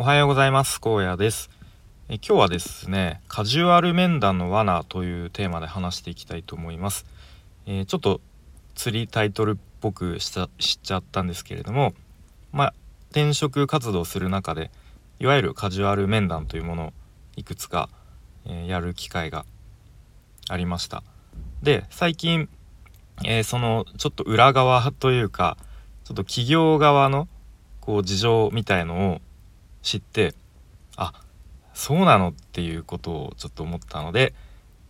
おはようございます。荒野です。え今日はですねカジュアル面談の罠というテーマで話していきたいと思います、えー、ちょっと釣りタイトルっぽくしちゃったんですけれどもまあ転職活動する中でいわゆるカジュアル面談というものをいくつか、えー、やる機会がありました。で最近、えー、そのちょっと裏側というかちょっと企業側のこう事情みたいのを知ってあそうなのっていうことをちょっと思ったので、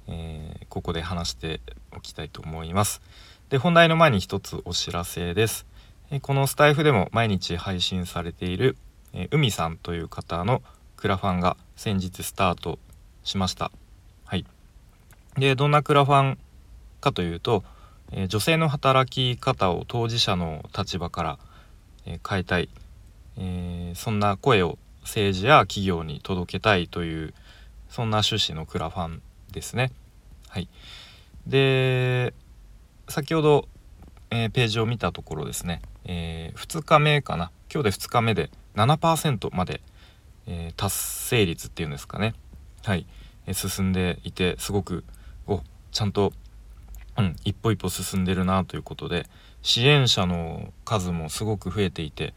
えー、ここで話しておきたいと思います。で本題の前に一つお知らせです。えこのスタイフでも毎日配信されている、え海さんという方のクラファンが先日スタートしました。はい。でどんなクラファンかというと、え女性の働き方を当事者の立場から、え変えたいえー、そんな声を政治や企業に届けたいというそんな趣旨のクラファンですね。はい、で先ほど、えー、ページを見たところですね、えー、2日目かな。今日で2日目で7%まで、えー、達成率っていうんですかね。はい、え進んでいてすごくおちゃんと、うん、一歩一歩進んでるなということで支援者の数もすごく増えていて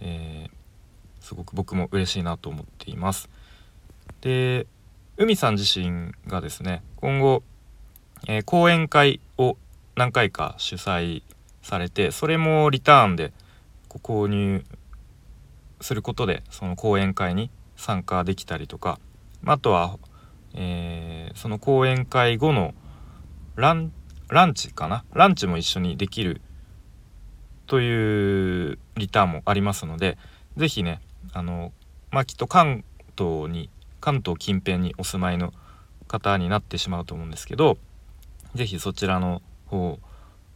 え、すごく僕も嬉しいなと思っています。で海さん自身がですね今後、えー、講演会を何回か主催されてそれもリターンで購入することでその講演会に参加できたりとかあとは、えー、その講演会後のランランチかな？ランチも一緒にできるというリターンもありますので是非ねあのまあきっと関東に関東近辺にお住まいの方になってしまうと思うんですけど是非そちらの方を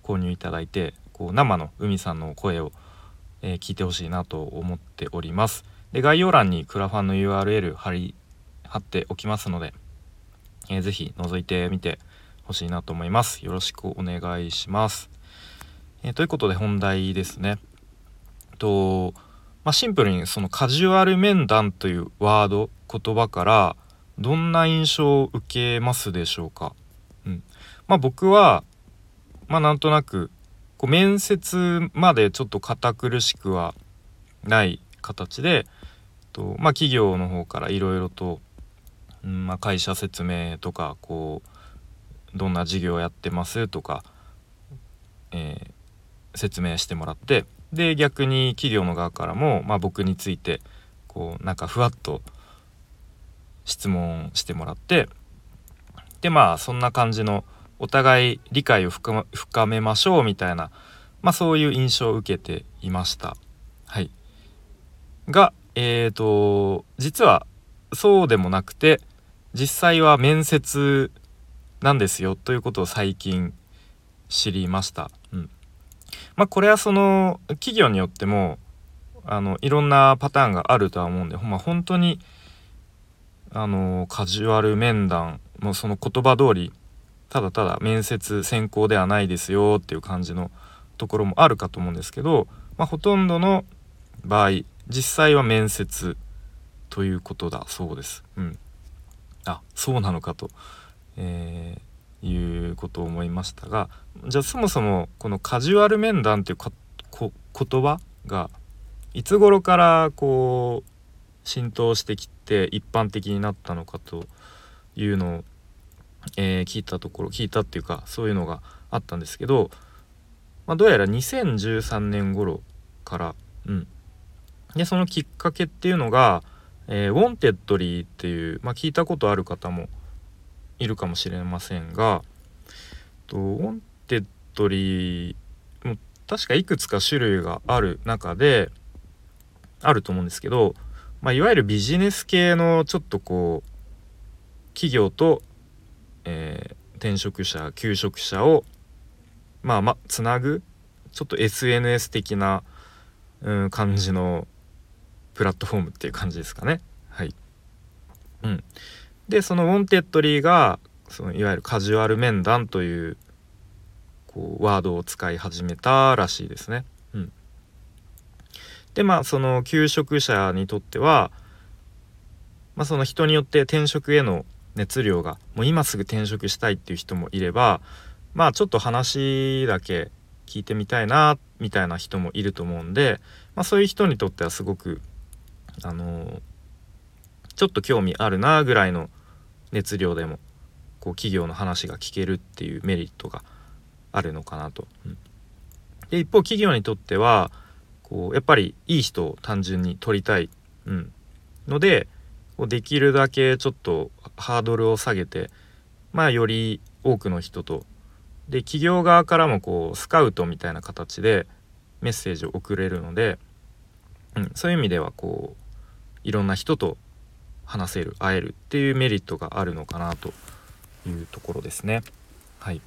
購入いただいてこう生の海さんの声を、えー、聞いてほしいなと思っております。で概要欄にクラファンの URL 貼り貼っておきますので、えー、ぜひ覗いてみてほしいなと思います。よろしくお願いします。えー、ということで本題ですね。と、まあ、シンプルにそのカジュアル面談というワード言葉からどんな印象を受けますでしょうか、うん。まあ、僕は、まあ、なんとなくこう面接までちょっと堅苦しくはない形でと、まあ、企業の方からいろいろと、うんまあ、会社説明とかこうどんな事業やってますとか、えー説明してもらってで逆に企業の側からも、まあ、僕についてこうなんかふわっと質問してもらってでまあそんな感じのお互い理解を深めましょうみたいな、まあ、そういう印象を受けていました。はい、がえーと実はそうでもなくて実際は面接なんですよということを最近知りました。まあこれはその企業によってもあのいろんなパターンがあるとは思うんで、まあ、本当にあのカジュアル面談もその言葉通りただただ面接選考ではないですよっていう感じのところもあるかと思うんですけど、まあ、ほとんどの場合実際は面接ということだそうです。うん、あそうなのかと、えーいうことを思いましたがじゃあそもそもこのカジュアル面談っていうか言葉がいつ頃からこう浸透してきて一般的になったのかというのを、えー、聞いたところ聞いたっていうかそういうのがあったんですけど、まあ、どうやら2013年頃からうん。でそのきっかけっていうのが、えー、ウォンテッドリーっていう、まあ、聞いたことある方もいるかもしれませんがとウォンテッドリーも確かいくつか種類がある中であると思うんですけど、まあ、いわゆるビジネス系のちょっとこう企業と、えー、転職者求職者をまあまあつなぐちょっと SNS 的な、うん、感じのプラットフォームっていう感じですかね。はい。うん。でそのウォンテッドリーがそのいわゆるカジュアル面談というこうワードを使い始めたらしいですね。うん、でまあその求職者にとってはまあ、その人によって転職への熱量がもう今すぐ転職したいっていう人もいればまあちょっと話だけ聞いてみたいなみたいな人もいると思うんで、まあ、そういう人にとってはすごくあのー、ちょっと興味あるなぐらいの熱量でもこう企業の話が聞けるっていうメリットがあるのかなと。で一方企業にとってはこうやっぱりいい人を単純に取りたい、うん、のでこうできるだけちょっとハードルを下げてまあより多くの人とで企業側からもこうスカウトみたいな形でメッセージを送れるので、うん、そういう意味ではこういろんな人と話せる会えるっていうメリットがあるのかなというところですね。はい、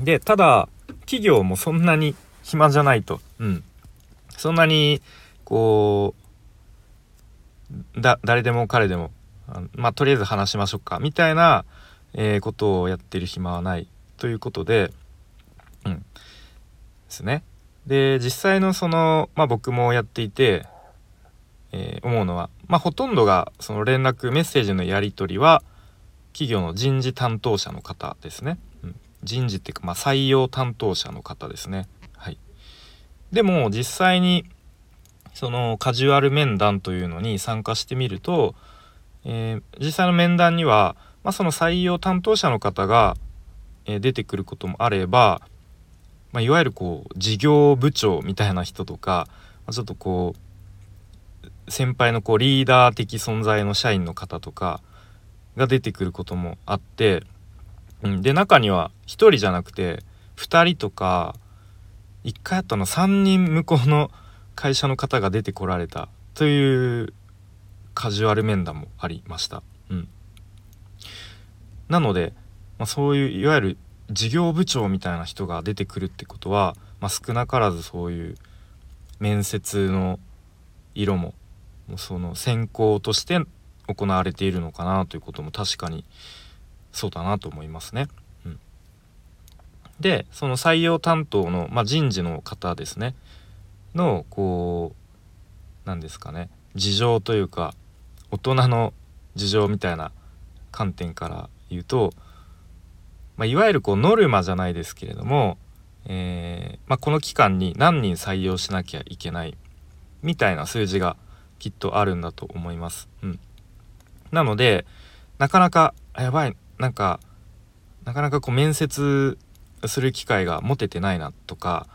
でただ企業もそんなに暇じゃないと、うん、そんなにこうだ誰でも彼でもまあとりあえず話しましょうか。みたいな、えー、ことをやってる暇はないということで、うん、ですね。で実際のその、まあ、僕もやっていて、えー、思うのは、まあ、ほとんどがその連絡メッセージのやり取りは企業の人事担当者の方ですね。うん、人事っていうか、まあ、採用担当者の方ですね。はい、でも実際にそのカジュアル面談というのに参加してみると、えー、実際の面談には、まあ、その採用担当者の方が、えー、出てくることもあれば、まあ、いわゆるこう事業部長みたいな人とか、まあ、ちょっとこう先輩のこうリーダー的存在の社員の方とかが出てくることもあって、うん、で中には1人じゃなくて2人とか1回あったの3人向こうの会社の方が出てこられたというカジュアル面談もありました。うん、なので、まあ、そういういわゆる事業部長みたいな人が出てくるってことは、まあ、少なからずそういう面接の色もその選考として行われているのかなということも確かにそうだなと思いますね。うん、でその採用担当の、まあ、人事の方ですね。のこう何ですかね。事情というか大人の事情みたいな観点から言うとまあ、いわゆるこうノルマじゃないですけれども、えー、まあ、この期間に何人採用しなきゃいけないみたいな数字がきっとあるんだと思います。うん、なのでなかなかやばいなんかなかなかこう面接する機会が持ててないなとか、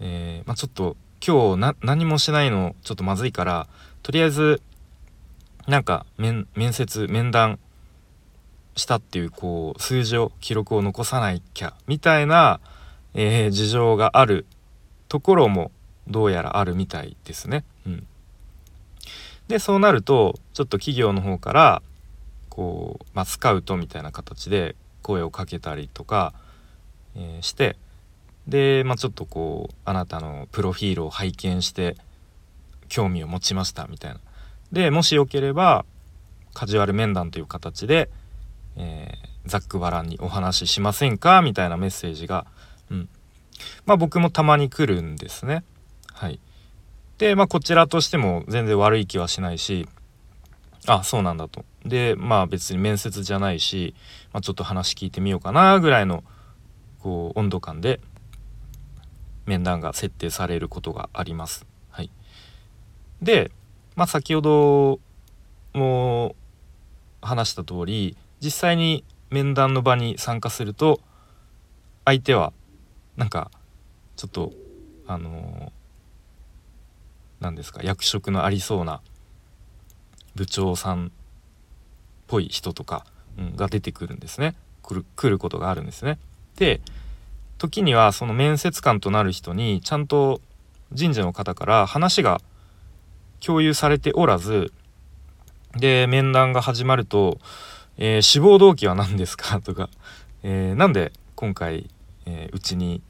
えー、まあ、ちょっと今日何もしないのちょっとまずいからとりあえずなんか面接面談したっていうこう数字を記録を残さなきゃみたいな、えー、事情があるところもどうやらあるみたいですね。でそうなるとちょっと企業の方からこう、まあ、スカウトみたいな形で声をかけたりとか、えー、してで、まあ、ちょっとこうあなたのプロフィールを拝見して興味を持ちましたみたいな。でもしよければカジュアル面談という形でえー、ざっくばらんにお話ししませんかみたいなメッセージが、うん、まあ僕もたまに来るんですね。はい。で、まあこちらとしても全然悪い気はしないし、あ、そうなんだと。で、まあ別に面接じゃないし、まあ、ちょっと話聞いてみようかなぐらいの、こう、温度感で面談が設定されることがあります。はい。で、まあ先ほども話した通り、実際に面談の場に参加すると相手はなんかちょっとあの何ですか？役職のありそうな部長さんっぽい人とか、うん、が出てくるんですね。来る来ることがあるんですね。で時にはその面接官となる人にちゃんと人事の方から話が共有されておらずで面談が始まるとえー、志望動機は何ですか？とか、えー、なんで今回、えー、うちに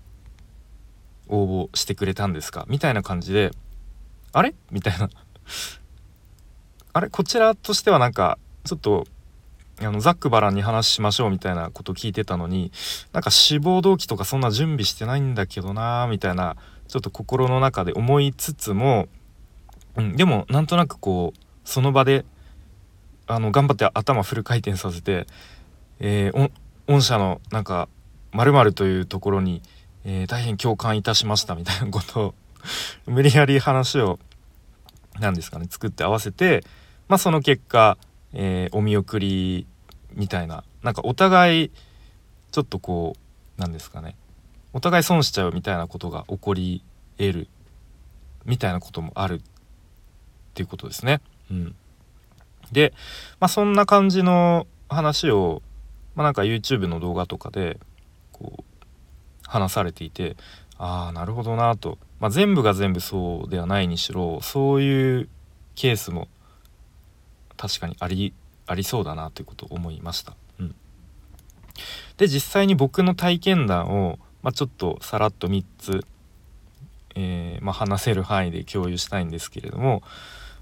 応募してくれたんですか？みたいな感じであれ？みたいな。あれ？こちらとしてはなんかちょっとあのザックバランに話しましょうみたいなこと聞いてたのになんか志望動機とかそんな準備してないんだけどなーみたいなちょっと心の中で思いつつも、うん、でもなんとなくこうその場であの頑張って頭フル回転させて、えー、御社のなんか〇〇というところに、えー、大変共感いたしましたみたいなことを無理やり話を何ですかね作って合わせて、まあ、その結果、えー、お見送りみたいななんかお互いちょっとこうなんですかねお互い損しちゃうみたいなことが起こり得るみたいなこともあるっていうことですね。うん、で、まあ、そんな感じの話を、まあ、なんか YouTube の動画とかでこう話されていてああなるほどなと、まあ、全部が全部そうではないにしろそういうケースも確かにありありそうだなということを思いました。うん、で実際に僕の体験談を、まあ、ちょっとさらっと3つ、えー、まあ、話せる範囲で共有したいんですけれども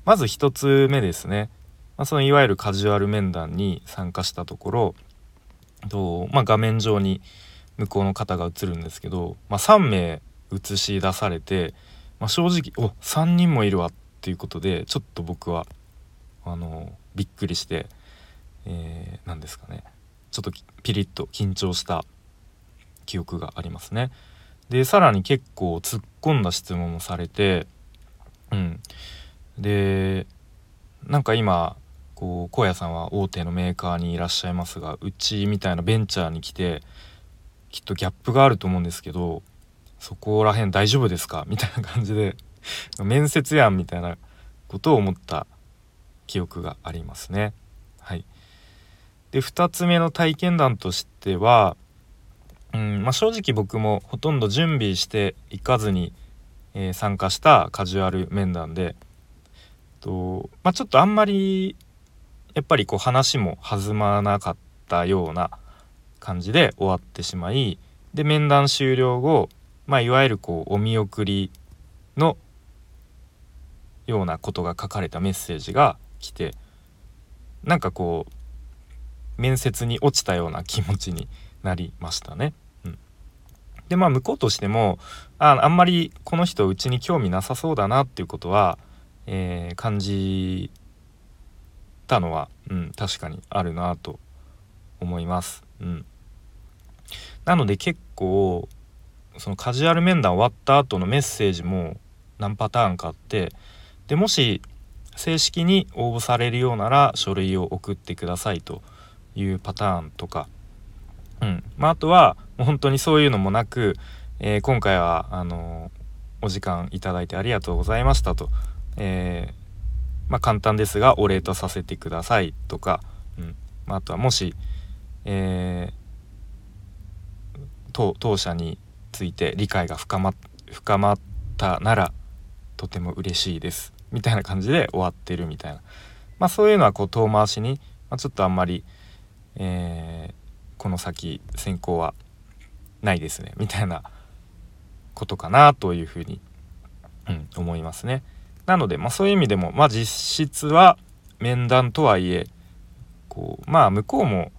まず1つ目ですね、まあ、そのいわゆるカジュアル面談に参加したところと、ま画面上に向こうの方が映るんですけど、ま3名映し出されて、ま正直お3人もいるわっていうことでちょっと僕はあのびっくりして、えー、ですかねちょっとピリッと緊張した記憶がありますね。でさらに結構突っ込んだ質問もされてうんでなんか今こう荒野さんは大手のメーカーにいらっしゃいますがうちみたいなベンチャーに来てきっとギャップがあると思うんですけどそこら辺大丈夫ですか？みたいな感じで 面接やんみたいなことを思った記憶がありますね。はい、で2つ目の体験談としては、うんまあ、正直僕もほとんど準備していかずに、えー、参加したカジュアル面談でと、まあ、ちょっとあんまりやっぱりこう話も弾まなかったような感じで終わってしまいで面談終了後、まあ、いわゆるこうお見送りのようなことが書かれたメッセージが来てなんかこう面接に落ちたような気持ちになりましたね。うん、でまあ向こうとしてもああんまりこの人うちに興味なさそうだなっていうことは、えー、感じたのは、うん、確かにあるなと思います。うん、なので結構そのカジュアル面談終わった後のメッセージも何パターンかあってでもし正式に応募されるようなら書類を送ってくださいというパターンとか、うん。まあ、あとはもう本当にそういうのもなく、えー、今回はあのー、お時間いただいてありがとうございましたと、えー、まあ、簡単ですがお礼とさせてくださいとか、うん。まあ、あとはもし、え当当社について理解が深ま深まったならとても嬉しいです。みたいな感じで終わってるみたいな、まあ、そういうのはこう遠回しに、まあ、ちょっとあんまり、えー、この先選考はないですね。みたいなことかなというふうに、うん、思いますね。なので、まあ、そういう意味でも、まあ、実質は面談とはいえこうまあ向こうも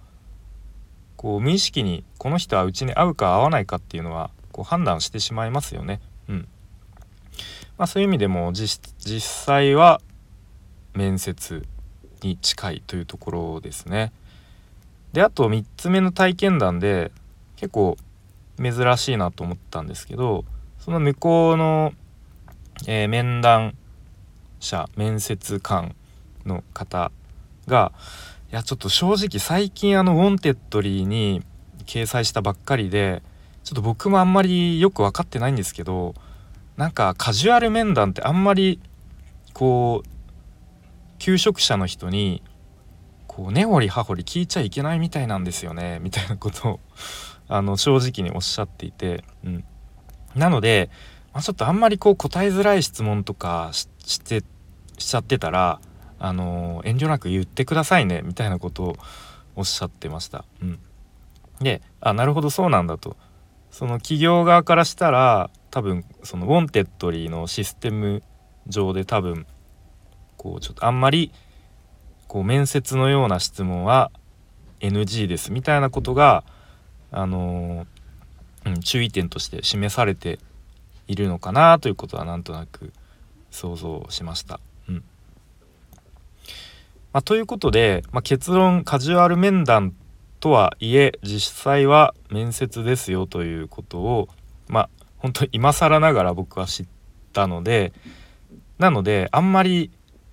こう無意識にこの人はうちに合うか合わないかっていうのはこう判断してしまいますよね。うんまあ、そういう意味でも実際は面接に近いというところですね。であと3つ目の体験談で結構珍しいなと思ったんですけどその向こうの、えー、面談者面接官の方がいやちょっと正直最近あのウォンテッドリーに掲載したばっかりでちょっと僕もあんまりよく分かってないんですけどなんかカジュアル面談ってあんまりこう求職者の人にこう根掘り葉掘り聞いちゃいけないみたいなんですよねみたいなことをあの正直におっしゃっていて、うん、なので、まあ、ちょっとあんまりこう答えづらい質問とかしてしちゃってたらあの遠慮なく言ってくださいねみたいなことをおっしゃってました。うん、であなるほどそうなんだと。その企業側からしたら多分そのウォンテッドリーのシステム上で多分こうちょっとあんまりこう面接のような質問は NG ですみたいなことがあのー、うん、注意点として示されているのかなということはなんとなく想像しました。うん、まあ、ということで、まあ、結論カジュアル面談とはいえ実際は面接ですよということをまあ本当今更ながら僕は知ったのでなのであんまり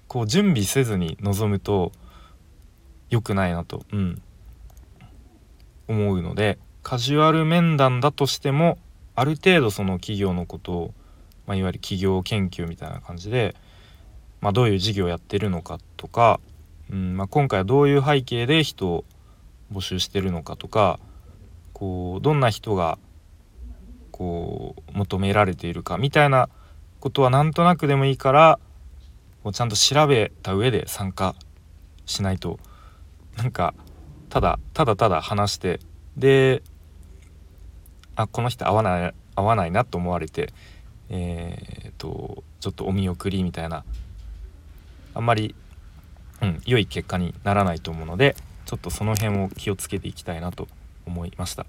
こう準備せずに臨むと良くないなと、うん、思うのでカジュアル面談だとしてもある程度その企業のことを、まあ、いわゆる企業研究みたいな感じで、まあ、どういう事業をやってるのかとかうんまあ、今回はどういう背景で人を募集してるのかとかこうどんな人がこう求められているかみたいなことはなんとなくでもいいからもうちゃんと調べた上で参加しないとなんかただただただ話してであこの人合わない合わないなと思われてえー、っとちょっとお見送りみたいなあんまりうん、良い結果にならないと思うのでちょっとその辺を気をつけていきたいなと思いました。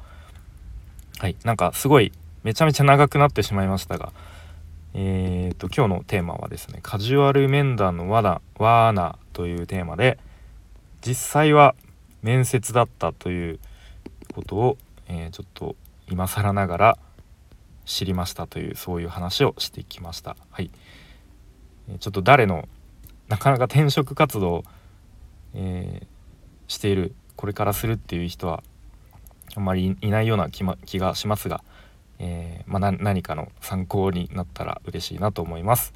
はいなんかすごいめちゃめちゃ長くなってしまいましたがえーと、今日のテーマはですねカジュアル面談の罠罠というテーマで実際は面接だったということを、えー、ちょっと今更ながら知りましたというそういう話をしてきました。はい。ちょっと誰のなかなか転職活動、えー、しているこれからするっていう人はあんまりいないような気,、ま、気がしますが、えー、まあ、何かの参考になったら嬉しいなと思います。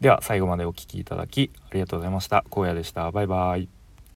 では最後までお聴きいただきありがとうございました。荒野でした。バイバイ。